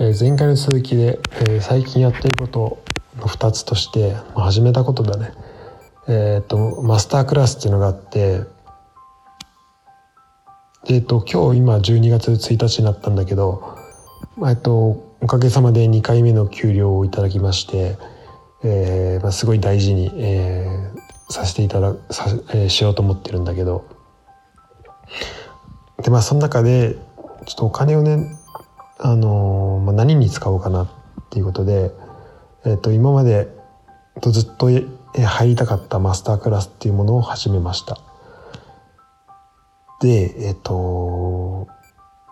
えー、前回の続きで、えー、最近やってることの2つとして、まあ、始めたことだね。えっ、とマスタークラスっていうのがあってえっ、と今日今12月1日になったんだけどえっとおかげさまで2回目の給料をいただきまして、えーまあ、すごい大事に、えー、させていたださ、えー、しようと思ってるんだけど。でまあその中でちょっとお金をね、あの、まあ、何に使おうかなっていうことで、えっ、ー、と今までとずっと入りたかったマスタークラスっていうものを始めました。で、えっ、ー、と、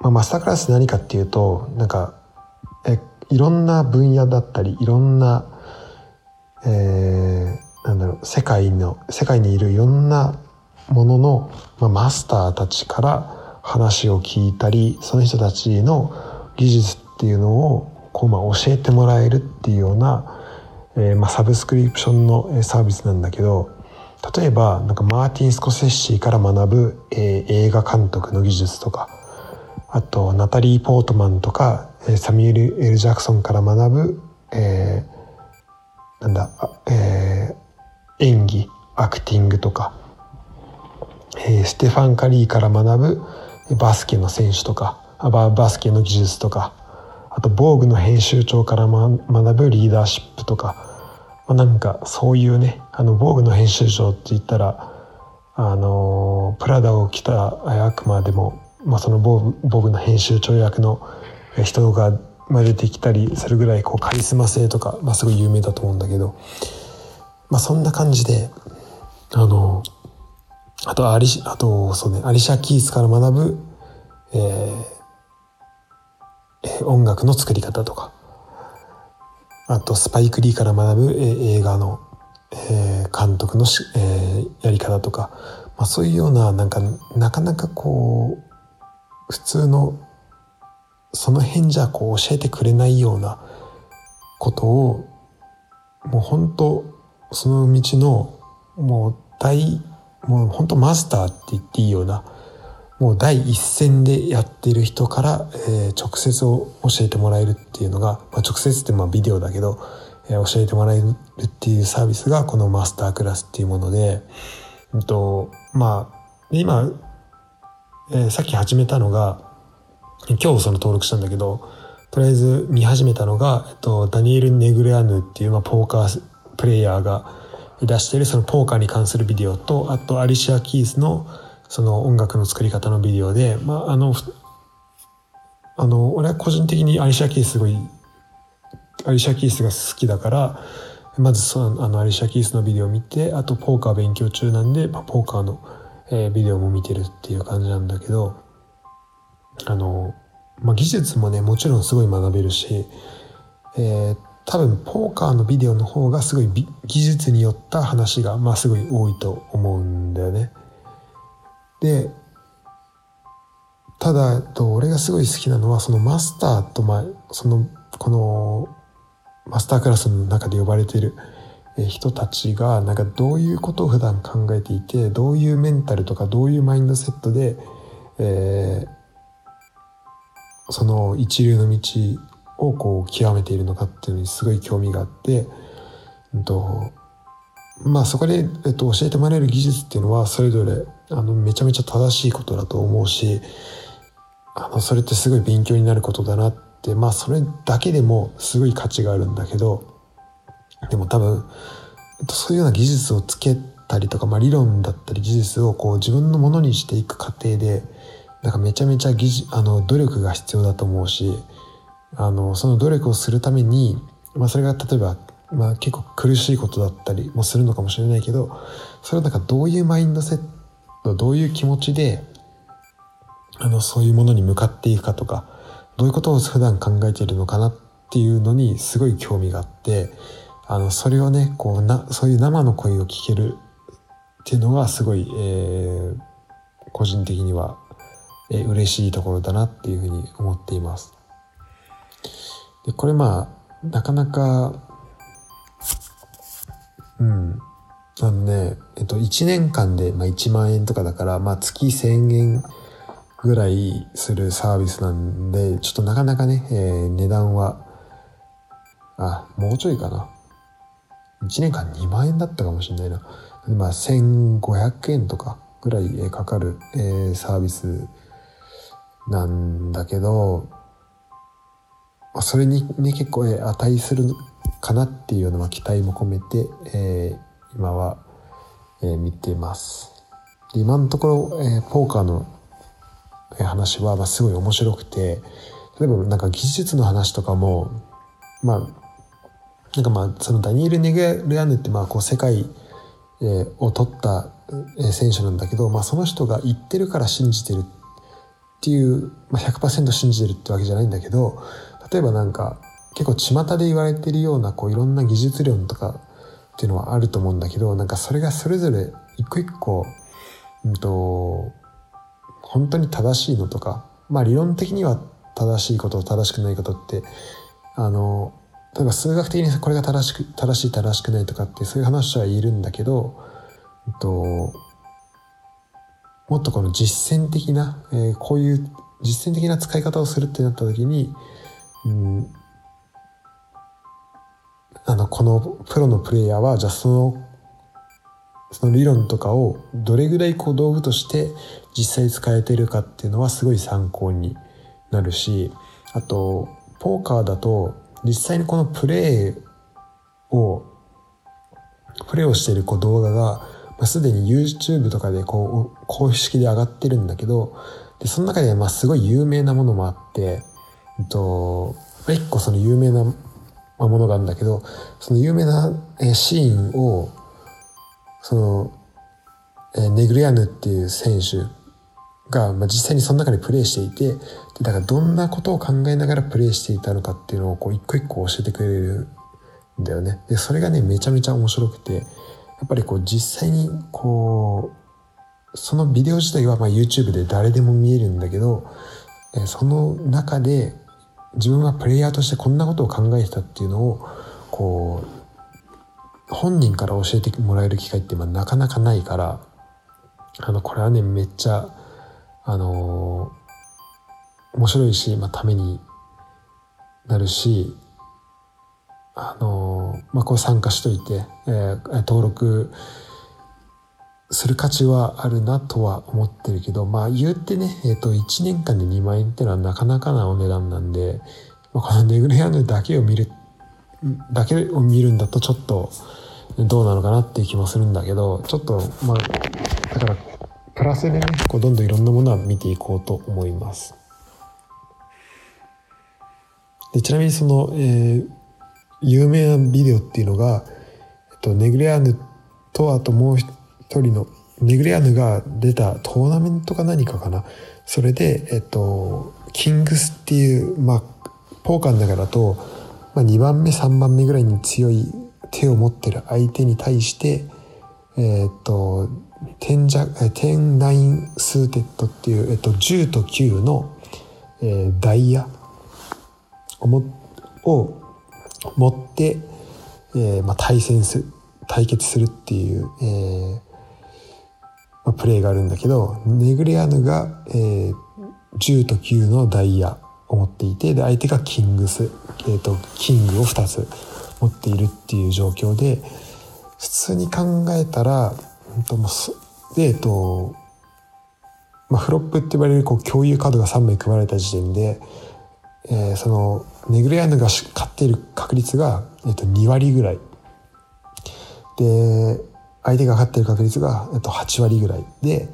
まあ、マスタークラス何かっていうと、なんか、え、いろんな分野だったり、いろんな、えー、なんだろう、世界の、世界にいるいろんなものの、まあ、マスターたちから話を聞いたり、その人たちの技術っていうのを、こう、まあ、教えてもらえるっていうような、えー、まあ、サブスクリプションのサービスなんだけど、例えば、なんかマーティン・スコセッシーから学ぶ、えー、映画監督の技術とか、あと、ナタリー・ポートマンとか、サミュエル・エル・ジャクソンから学ぶ、えー、なんだ、えー、演技、アクティングとか、えー、ステファン・カリーから学ぶバスケの選手とか、ババスケの技術とか、あと、防具の編集長から学ぶリーダーシップとか、まあ、なんかそういうね、あの、防具の編集長って言ったら、あの、プラダを着た悪魔でも、まあ、その防具の編集長役の人が出てきたりするぐらいこうカリスマ性とか、まあ、すごい有名だと思うんだけど、まあ、そんな感じであのあとアリあとそうねアリシャ・キースから学ぶ、えー音楽の作り方とか。あとスパイク・リーから学ぶ映画の、監督のし、え、やり方とか、まあ、そういうようななんかなかなかこう普通のその辺じゃこう教えてくれないようなことをもう本当その道のもう大もう本当マスターって言っていいようなもう第一線でやってる人から、え、直接教えてもらえるっていうのが、まあ、直接ってまあビデオだけど、え、教えてもらえるっていうサービスがこのマスタークラスっていうもので、えっと、まあ、今、え、さっき始めたのが、今日その登録したんだけど、とりあえず見始めたのが、えっと、ダニエル・ネグレアヌっていう、まあ、ポーカープレイヤーが出してるそのポーカーに関するビデオと、あとアリシア・キースのその音楽の作り方のビデオで、まあ、あの、あの、俺は個人的にアリシャ・キースすごい、アリシャ・キースが好きだから、まずその、あの、アリシャ・キースのビデオを見て、あと、ポーカー勉強中なんで、まあ、ポーカーの、えー、ビデオも見てるっていう感じなんだけど、あの、まあ、技術もね、もちろんすごい学べるし、えー、多分、ポーカーのビデオの方がすごい技術によった話が、まあ、すごい多いと思うんだよね。でただと俺がすごい好きなのはそのマスターと、ま、そのこのマスタークラスの中で呼ばれている人たちがなんかどういうことを普段考えていてどういうメンタルとかどういうマインドセットで、えー、その一流の道をこう極めているのかっていうのにすごい興味があって、うんとまあそこで、えっと、教えてもらえる技術っていうのはそれぞれあのめちゃめちゃ正しいことだと思うしあのそれってすごい勉強になることだなってまあそれだけでもすごい価値があるんだけどでも多分、そういうような技術をつけたりとか、まあ、理論だったり技術をこう自分のものにしていく過程でなんかめちゃめちゃ技術あの努力が必要だと思うしあのその努力をするために、まあ、それが例えばまあ結構苦しいことだったりもするのかもしれないけど、それをなんかどういうマインドセット、どういう気持ちで、あの、そういうものに向かっていくかとか、どういうことを普段考えているのかなっていうのにすごい興味があって、あの、それをね、こうな、そういう生の声を聞けるっていうのがすごい、えー、個人的には、えー、嬉しいところだなっていうふうに思っています。で、これまあ、なかなかうん。あのね、えっと、1年間で、まあ、1万円とかだから、まあ、月1000円ぐらいするサービスなんで、ちょっとなかなかね、えー、値段は、あ、もうちょいかな。1年間2万円だったかもしれないな。まあ、1500円とかぐらいかかる、えー、サービスなんだけど、まあ、それにね、結構、え値するかなっていうような期待も込めて、えー、今は、えー、見てます。今のところ、えー、ポーカーの話は、まあ、すごい面白くて、例えばなんか技術の話とかも、まあ、なんかまあ、そのダニエル・ネグレアヌってまあ、こう世界えを取った選手なんだけど、まあその人が言ってるから信じてるっていう、まあ100%信じてるってわけじゃないんだけど、例えばなんか結構巷で言われてるようなこういろんな技術論とかっていうのはあると思うんだけど、なんかそれがそれぞれ一個一個、うんと、本当に正しいのとか、まあ理論的には正しいこと正しくないことって、あの、例えば数学的にこれが正しく、正しい正しくないとかってそういう話は言えるんだけど、えっと、もっとこの実践的な、えー、こういう実践的な使い方をするってなった時に、うん、このプロのプレイヤーは、じゃあそのその理論とかをどれぐらいこう道具として実際使えてるかっていうのはすごい参考になるしあとポーカーだと実際にこのプレイをプレイをしているこう動画が、すでに YouTube とかでこう公式で上がってるんだけどでその中でまあすごい有名なものもあって、えっと、一個その有名なまものがあるんだけどその有名なシーンをその、え、ネグリアヌっていう選手が、まあ、実際にその中でプレーしていて、だからどんなことを考えながらプレーしていたのかっていうのをこう一個一個教えてくれるんだよね。で、それがね、めちゃめちゃ面白くて、やっぱりこう実際にこう、そのビデオ自体はま YouTube で誰でも見えるんだけど、その中で自分はプレイヤーとしてこんなことを考えてたっていうのを、こう、本人から教えてもらえる機会ってまあなかなかないから、あの、これはね、めっちゃ、あのー、面白いし、まあ、ためになるし、あのー、まあ、こう参加しといて、えー、登録する価値はあるなとは思ってるけど、まあ、言ってね、えっ、ー、と、1年間で2万円ってのはなかなかなお値段なんで、まあ、このネグレアヌだけを見る、だけを見るんだとちょっと、どうなのかなっていう気もするんだけどちょっとまあだからプラスでねこうどんどんいろんなものは見ていこうと思います。でちなみにその、えー、有名なビデオっていうのが、えっと、ネグレアヌとあともう一人のネグレアヌが出たトーナメントか何かかな。それでえっと kings っていうまあポーカーの中だと、まあ、2番目3番目ぐらいに強い手を持ってる相手に対して、えっ、と、 ten ジャ、 ten nine suited っていう、えっ、と、10と9の、えー、ダイヤをもを持って、えー、まあ、対戦する、対決するっていう、えーまあ、プレーがあるんだけど、ネグレアヌが、えー、10と9のダイヤを持っていて、で、相手がキングス、えっ、ー、と、キングを2つ持っているっていう状況で普通に考えたらでえっとまあ、フロップって言われるこう共有カードが3枚組まれた時点で、えー、そのネグレアヌが勝っている確率が、えっと、2割ぐらい。で相手が勝ってる確率が、えっと、8割ぐらいで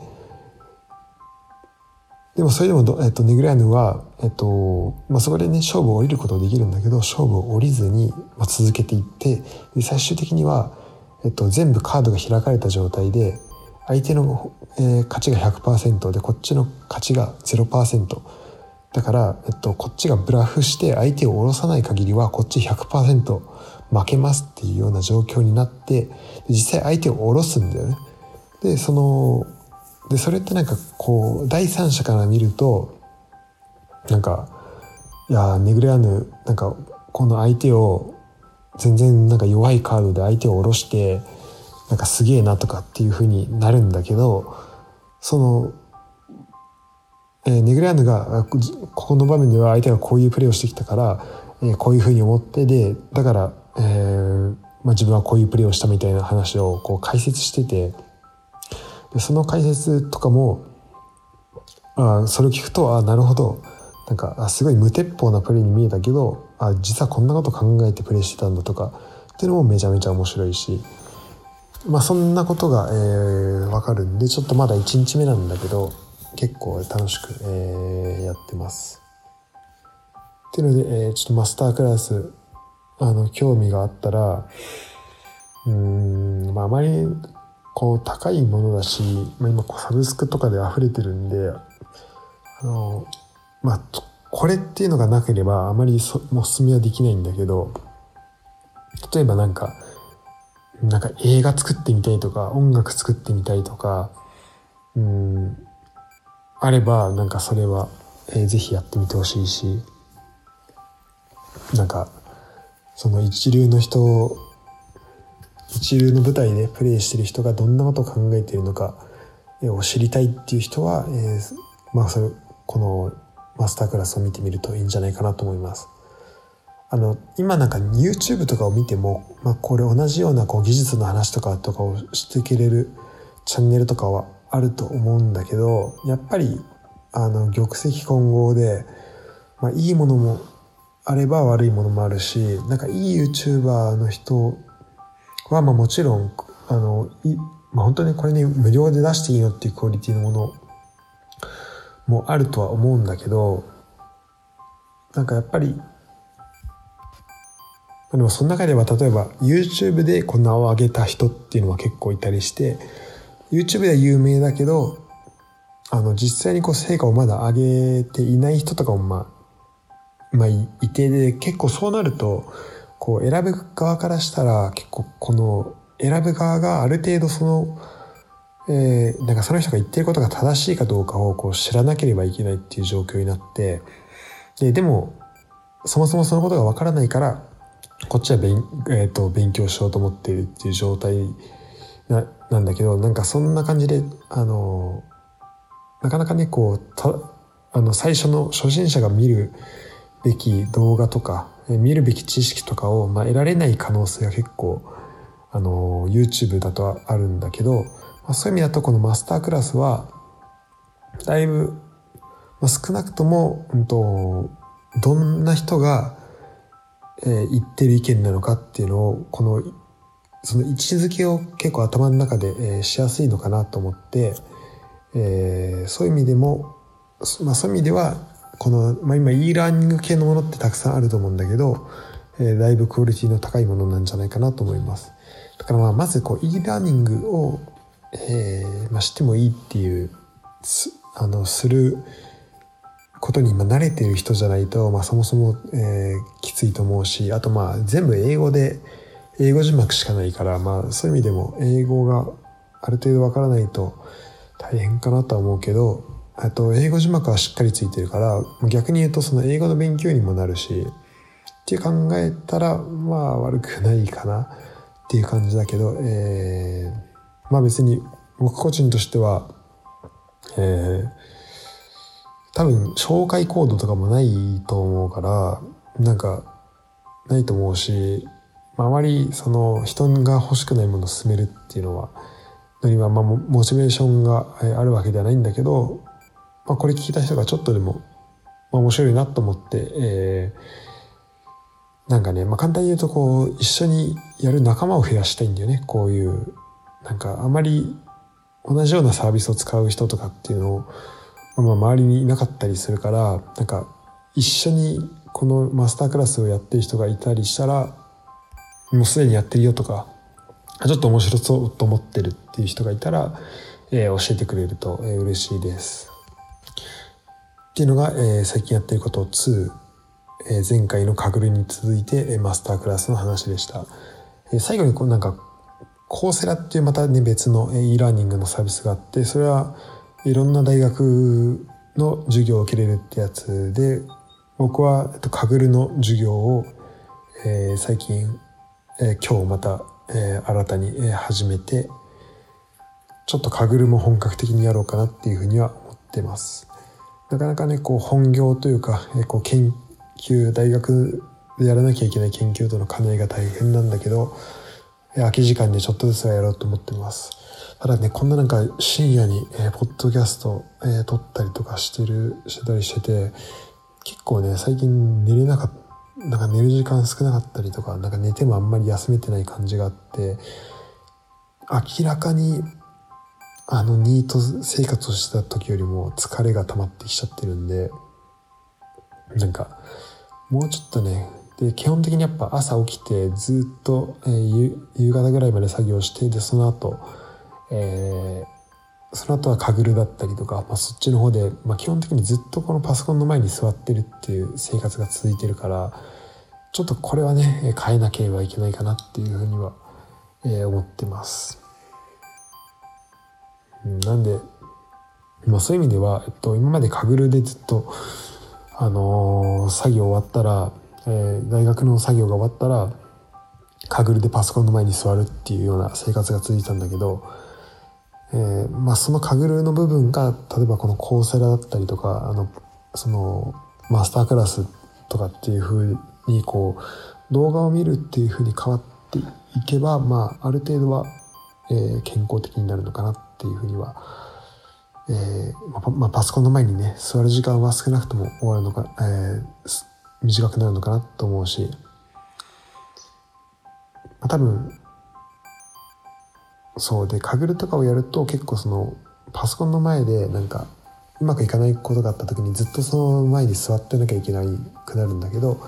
でもそれでも、えっと、ネグレアヌは、えっと、まあ、そこでね、勝負を降りることはできるんだけど、勝負を降りずに、まあ、続けていって、で最終的には、えっと、全部カードが開かれた状態で、相手の、えー、勝ちが100%で、こっちの勝ちが0%。だから、えっと、こっちがブラフして相手を下ろさない限りは、こっち100%負けますっていうような状況になって、実際相手を下ろすんだよね。で、その、でそれってなんかこう第三者から見るとなんかいやネグレアヌなんかこの相手を全然なんか弱いカードで相手を下ろしてなんかすげえなとかっていうふうになるんだけどそのえー、ネグラーヌがここの場面では相手がこういうプレーをしてきたから、えー、こういうふうに思ってでだから、えーまあ、自分はこういうプレーをしたみたいな話をこう解説しててでその解説とかもあそれを聞くとあなるほどなんかすごい無鉄砲なプレーに見えたけどあ実はこんなこと考えてプレーしてたんだとかっていうのもめちゃめちゃ面白いし。まあそんなことが、えー、分かるんでちょっとまだ1日目なんだけど結構楽しく、えー、やってます。っていうので、えー、ちょっとマスタークラスあの興味があったらうんまああまりこう高いものだし、まあ、今サブスクとかで溢れてるんであのまあこれっていうのがなければあまりそもうおすすめはできないんだけど例えばなんかなんか映画作ってみたいとか音楽作ってみたいとかうんあればなんかそれは、えー、ぜひやってみてほしいし。なんかその一流の人一流の舞台でプレイしてる人がどんなことを考えているのかを知りたいっていう人は、えー、まあそれこのマスタークラスを見てみるといいんじゃないかなと思います。あの今なんか YouTube とかを見ても、まあ、これ同じようなこう技術の話とかとかをしていけれるチャンネルとかはあると思うんだけどやっぱりあの玉石混合で、まあ、いいものもあれば悪いものもあるしなんかいい YouTuber の人はまあもちろんあのい、まあ、本当にこれに無料で出していいのっていうクオリティのものもあるとは思うんだけどなんかやっぱりでもその中では例えば YouTube でこんなを上げた人っていうのは結構いたりして YouTube では有名だけどあの実際にこう成果をまだ上げていない人とかもまあ、まあ、いてで結構そうなるとこう選ぶ側からしたら結構この選ぶ側がある程度その、えー、なんかその人が言ってることが正しいかどうかをこう知らなければいけないっていう状況になってででもそもそもそのことがわからないからこっちは勉,、えーと、勉強しようと思っているっていう状態ななんだけどなんかそんな感じであのなかなかねこうたあの最初の初心者が見るべき動画とか見るべき知識とかを、まあ、得られない可能性が結構あの YouTube だとはあるんだけど、まあ、そういう意味だとこのマスタークラスはだいぶ、まあ、少なくとも、うんとどんな人がえー、言ってる意見なのかっていうのをこのその位置づけを結構頭の中で、えー、しやすいのかなと思って、えー、そういう意味でも、まあ、そういう意味ではこの、まあ、今 e ラーニング系のものってたくさんあると思うんだけど、えー、だいぶクオリティの高いものなんじゃないかなと思います。だからまあまずこう e ラーニングを、えーまあ、してもいいっていうあのすることに今慣れてる人じゃないと、まあ、そもそも、えー、きついと思うしあとまあ全部英語で英語字幕しかないから、まあ、そういう意味でも英語がある程度わからないと大変かなとは思うけどあと英語字幕はしっかりついてるから逆に言うとその英語の勉強にもなるしって考えたらまあ悪くないかなっていう感じだけど、えー、まあ別に僕個人としては、えー、多分紹介コードとかもないと思うからなんかないと思うし、まあまりその人が欲しくないものを進めるっていうのはのにはまあモチベーションがあるわけではないんだけど、まあ、これ聞いた人がちょっとでも、まあ、面白いなと思って、えー、なんかね、まあ、簡単に言うとこう一緒にやる仲間を増やしたいんだよねこういうなんかあまり同じようなサービスを使う人とかっていうのをまあ、周りにいなかったりするからなんか一緒にこのマスタークラスをやってる人がいたりしたらもうすでにやってるよとかちょっと面白そうと思ってるっていう人がいたら、えー、教えてくれると、え、嬉しいです。っていうのが、えー、最近やってること2、えー、前回のカグルに続いて、えー、マスタークラスの話でした。えー、最後にこうなんかコーセラっていうまたね別の e ラーニングのサービスがあってそれはいろんな大学の授業を受けれるってやつで僕は、えっと、カグルの授業を、えー、最近、えー、今日また、えー、新たに、え、始めてちょっとカグルも本格的にやろうかなっていうふうには思ってます。なかなかねこう本業というか、えこう研究大学でやらなきゃいけない研究との兼ね合いが大変なんだけどえ空き時間でちょっとずつはやろうと思ってます。ただねこんななんか深夜に、えー、ポッドキャスト、えー、撮ったりとかしてるしてたりしてて結構ね最近寝れなかったなんか寝る時間少なかったりとかなんか寝てもあんまり休めてない感じがあって明らかにあのニート生活をした時よりも疲れが溜まってきちゃってるんでなんかもうちょっとねで基本的にやっぱ朝起きてずっと、えー、夕方ぐらいまで作業してでその後、えー、その後はかぐるだったりとか、まあ、そっちの方で、まあ、基本的にずっとこのパソコンの前に座ってるっていう生活が続いてるからちょっとこれはね変えなければいけないかなっていうふうには、えー、思ってます。なんで、まあ、そういう意味では、えっと、今までかぐるでずっと、あのー、作業終わったらえー、大学の作業が終わったらかぐるでパソコンの前に座るっていうような生活が続いたんだけど、えー、まあ、そのかぐるの部分が例えばこのコーセラだったりとかあのそのマスタークラスとかっていうふうにこう動画を見るっていうふうに変わっていけば、まあ、ある程度は、えー、健康的になるのかなっていうふうには、えーままあ、パソコンの前にね座る時間は少なくとも終わるのか、えー、短くなるのかなと思うし、まあ、多分そうでかぐるとかをやると結構そのパソコンの前でなんかうまくいかないことがあった時にずっとその前に座ってなきゃいけないくなるんだけど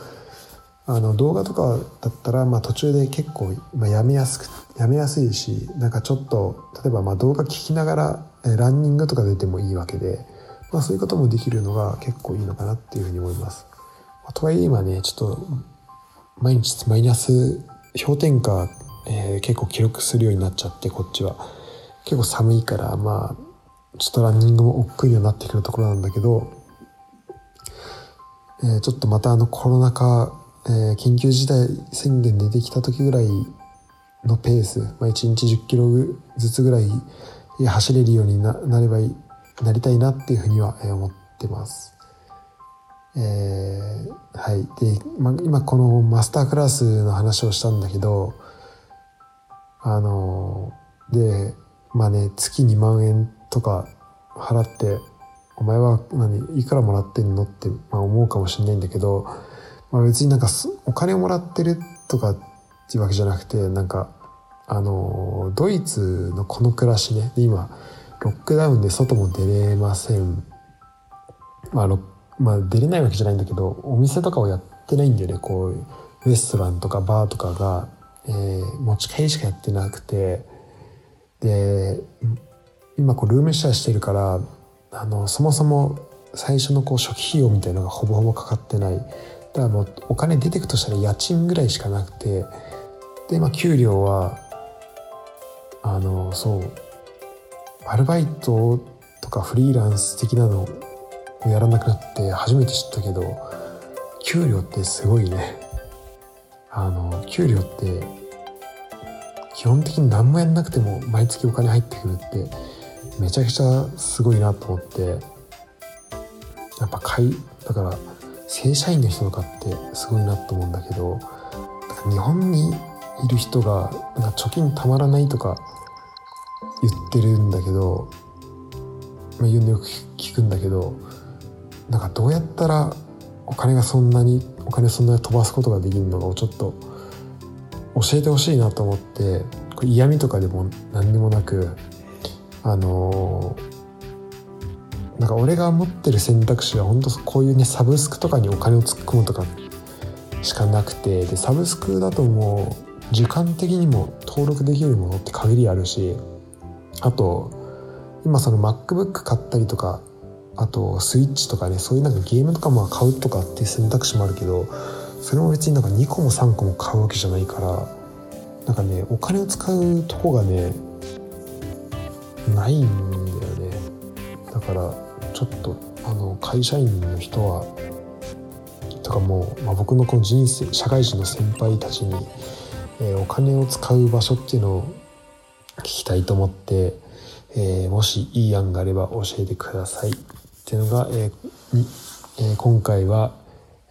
あの動画とかだったらまあ途中で結構、まあ、やめやすくやめやすいしなんかちょっと例えばまあ動画聞きながらランニングとか出てもいいわけで、まあ、そういうこともできるのが結構いいのかなっていうふうに思います。とはいえ今ね、ちょっと毎日マイナス氷点下、えー、結構記録するようになっちゃってこっちは結構寒いからまあちょっとランニングも億劫になってくるところなんだけど、えー、ちょっとまたあのコロナ禍、えー、緊急事態宣言出てきた時ぐらいのペース、まあ、1日10キロずつぐらい走れるようにななればいなりたいなっていうふうには思ってます。えー、はいで、ま、今このマスタークラスの話をしたんだけどあのでまあね月2万円とか払ってお前は何いくらもらってんのって、まあ、思うかもしれないんだけど、まあ、別になんかお金をもらってるとかっていうわけじゃなくてなんかあのドイツのこの暮らしね。で今ロックダウンで外も出れません。まあまあ出れないわけじゃないんだけどお店とかをやってないんだよね。こうレストランとかバーとかが、えー、持ち帰りしかやってなくて。で今こうルームシェアしてるからあのそもそも最初のこう初期費用みたいのがほぼほぼかかってない。だからもうお金出てくとしたら家賃ぐらいしかなくてでまあ給料はあのそうアルバイトとかフリーランス的なのをやらなくなって初めて知ったけど給料ってすごいね。あの給料って基本的に何もやんなくても毎月お金入ってくるってめちゃくちゃすごいなと思ってやっぱ買いだから正社員の人とかってすごいなと思うんだけど日本にいる人がなんか貯金たまらないとか言ってるんだけど、まあ、言うのよく聞くんだけどなんかどうやったらお金がそんなにお金そんなに飛ばすことができるのかをちょっと教えてほしいなと思ってこれ嫌味とかでも何にもなくあのー、なんか俺が持ってる選択肢は本当こういうねサブスクとかにお金を突っ込むとかしかなくてでサブスクだともう時間的にも登録できるものって限りあるしあと今その MacBook 買ったりとかあとスイッチとかねそういうなんかゲームとかも買うとかっていう選択肢もあるけどそれも別になんか2個も3個も買うわけじゃないからなんかねお金を使うとこがねないんだよね。だからちょっとあの会社員の人はとかもう、まあ、僕のこの人生社会人の先輩たちに、えー、お金を使う場所っていうのを聞きたいと思って、えー、もしいい案があれば教えてください。っていうのが、えーえ、今回は、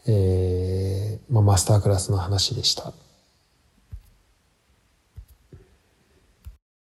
えーまあ、マスタークラスの話でした。